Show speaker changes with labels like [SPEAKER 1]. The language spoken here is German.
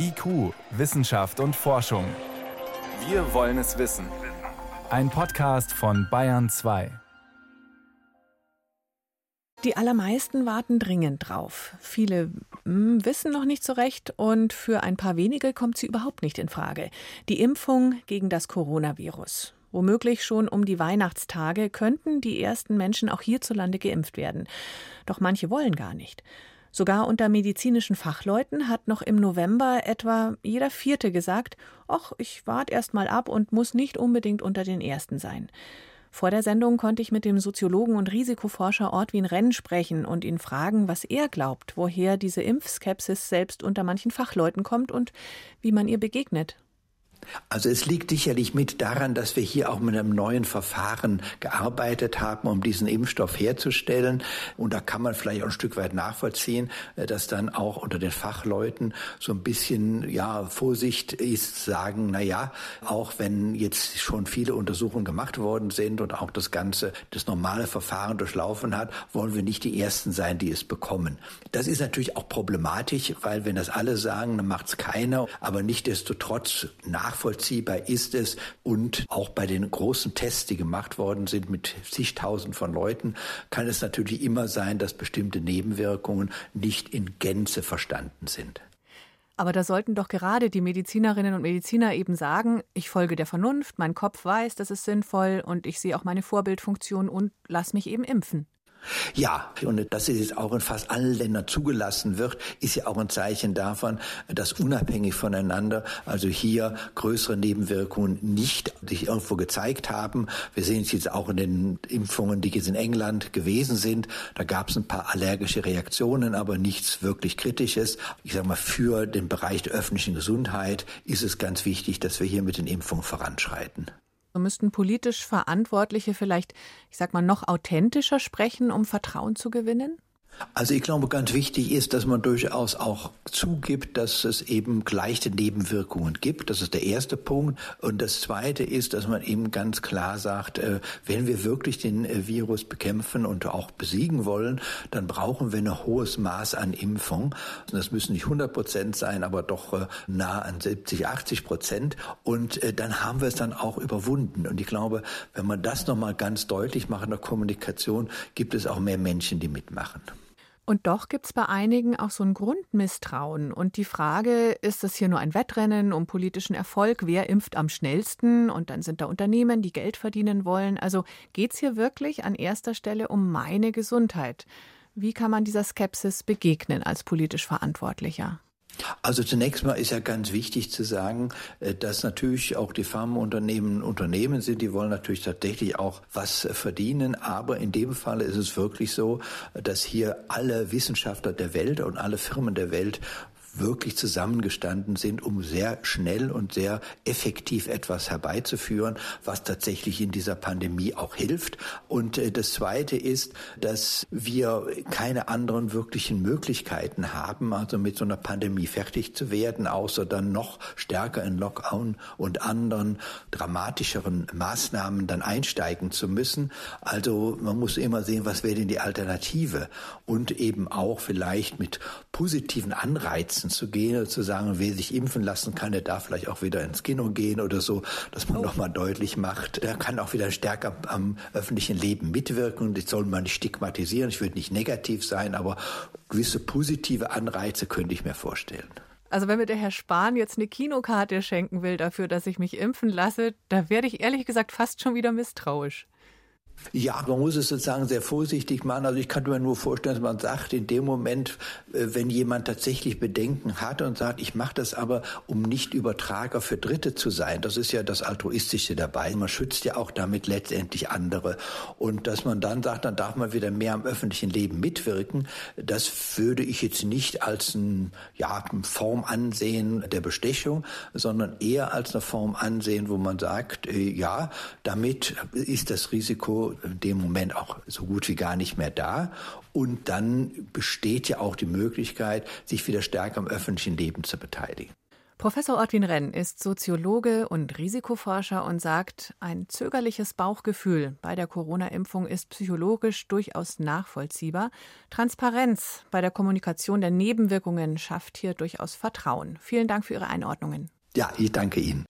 [SPEAKER 1] IQ, Wissenschaft und Forschung. Wir wollen es wissen. Ein Podcast von Bayern 2.
[SPEAKER 2] Die allermeisten warten dringend drauf. Viele hm, wissen noch nicht so recht und für ein paar wenige kommt sie überhaupt nicht in Frage. Die Impfung gegen das Coronavirus. Womöglich schon um die Weihnachtstage könnten die ersten Menschen auch hierzulande geimpft werden. Doch manche wollen gar nicht. Sogar unter medizinischen Fachleuten hat noch im November etwa jeder Vierte gesagt, ach, ich warte erst mal ab und muss nicht unbedingt unter den Ersten sein. Vor der Sendung konnte ich mit dem Soziologen und Risikoforscher Ortwin Renn sprechen und ihn fragen, was er glaubt, woher diese Impfskepsis selbst unter manchen Fachleuten kommt und wie man ihr begegnet.
[SPEAKER 3] Also es liegt sicherlich mit daran, dass wir hier auch mit einem neuen Verfahren gearbeitet haben, um diesen Impfstoff herzustellen. Und da kann man vielleicht auch ein Stück weit nachvollziehen, äh, dass dann auch unter den Fachleuten so ein bisschen, ja, Vorsicht ist, sagen, na ja, auch wenn jetzt schon viele Untersuchungen gemacht worden sind und auch das ganze, das normale Verfahren durchlaufen hat, wollen wir nicht die Ersten sein, die es bekommen. Das ist natürlich auch problematisch, weil wenn das alle sagen, dann macht es keiner. Aber nichtdestotrotz nach nachvollziehbar ist es. Und auch bei den großen Tests, die gemacht worden sind mit zigtausend von Leuten, kann es natürlich immer sein, dass bestimmte Nebenwirkungen nicht in Gänze verstanden sind.
[SPEAKER 2] Aber da sollten doch gerade die Medizinerinnen und Mediziner eben sagen, ich folge der Vernunft, mein Kopf weiß, das ist sinnvoll und ich sehe auch meine Vorbildfunktion und lass mich eben impfen.
[SPEAKER 3] Ja, und dass es jetzt auch in fast allen Ländern zugelassen wird, ist ja auch ein Zeichen davon, dass unabhängig voneinander, also hier größere Nebenwirkungen nicht sich irgendwo gezeigt haben. Wir sehen es jetzt auch in den Impfungen, die jetzt in England gewesen sind. Da gab es ein paar allergische Reaktionen, aber nichts wirklich Kritisches. Ich sage mal, für den Bereich der öffentlichen Gesundheit ist es ganz wichtig, dass wir hier mit den Impfungen voranschreiten.
[SPEAKER 2] Müssten politisch Verantwortliche vielleicht, ich sag mal, noch authentischer sprechen, um Vertrauen zu gewinnen?
[SPEAKER 3] Also ich glaube, ganz wichtig ist, dass man durchaus auch zugibt, dass es eben gleiche Nebenwirkungen gibt. Das ist der erste Punkt. Und das zweite ist, dass man eben ganz klar sagt, äh, wenn wir wirklich den äh, Virus bekämpfen und auch besiegen wollen, dann brauchen wir ein hohes Maß an Impfung. Das müssen nicht 100 Prozent sein, aber doch äh, nah an 70, 80 Prozent. Und dann haben wir es dann auch überwunden. Und ich glaube, wenn man das nochmal ganz deutlich macht in der Kommunikation, gibt es auch mehr Menschen, die mitmachen.
[SPEAKER 2] Und doch gibt es bei einigen auch so ein Grundmisstrauen. Und die Frage, ist das hier nur ein Wettrennen um politischen Erfolg? Wer impft am schnellsten? Und dann sind da Unternehmen, die Geld verdienen wollen. Also geht es hier wirklich an erster Stelle um meine Gesundheit? Wie kann man dieser Skepsis begegnen als politisch Verantwortlicher?
[SPEAKER 3] Also zunächst mal ist ja ganz wichtig zu sagen, äh, dass natürlich auch die Pharmaunternehmen Unternehmen sind, die wollen natürlich tatsächlich auch was verdienen, aber in dem Fall ist es wirklich so, dass hier alle Wissenschaftler der Welt und alle Firmen der Welt wirklich zusammengestanden sind, um sehr schnell und sehr effektiv etwas herbeizuführen, was tatsächlich in dieser Pandemie auch hilft. Und äh, das Zweite ist, dass wir keine anderen wirklichen Möglichkeiten haben, also mit so einer Pandemie fertig zu werden, außer dann noch stärker in Lockdown und anderen dramatischeren Maßnahmen dann einsteigen zu müssen. Also man muss immer sehen, was wäre denn die Alternative und eben auch vielleicht mit positiven Anreizen Grenzen zu gehen und zu sagen, wer sich impfen lassen kann, der darf vielleicht auch wieder ins Kino gehen oder so, dass man oh. nochmal deutlich macht, der kann auch wieder stärker am öffentlichen Leben mitwirken. Das soll man nicht stigmatisieren. Ich würde nicht negativ sein, aber gewisse positive Anreize könnte ich mir vorstellen.
[SPEAKER 2] Also wenn mir der Herr Spahn jetzt eine Kinokarte schenken will dafür, dass ich mich impfen lasse, da werde ich ehrlich gesagt fast schon wieder misstrauisch.
[SPEAKER 3] Ja, man muss es sozusagen sehr vorsichtig machen. Also ich kann mir nur vorstellen, dass man sagt, in dem Moment, äh, wenn jemand tatsächlich Bedenken hat und sagt, ich mache das aber, um nicht Übertrager für Dritte zu sein, das ist ja das Altruistische dabei. Man schützt ja auch damit letztendlich andere. Und dass man dann sagt, dann darf man wieder mehr am öffentlichen Leben mitwirken, das würde ich jetzt nicht als ein, ja, eine Form ansehen der Bestechung, sondern eher als eine Form ansehen, wo man sagt, äh, ja, damit ist das Risiko in dem Moment auch so gut wie gar nicht mehr da. Und dann besteht ja auch die Möglichkeit, sich wieder stärker am öffentlichen Leben zu beteiligen.
[SPEAKER 2] Professor Ortwin Renn ist Soziologe und Risikoforscher und sagt, ein zögerliches Bauchgefühl bei der Corona-Impfung ist psychologisch durchaus nachvollziehbar. Transparenz bei der Kommunikation der Nebenwirkungen schafft hier durchaus Vertrauen. Vielen Dank für Ihre Einordnungen.
[SPEAKER 3] Ja, ich danke Ihnen.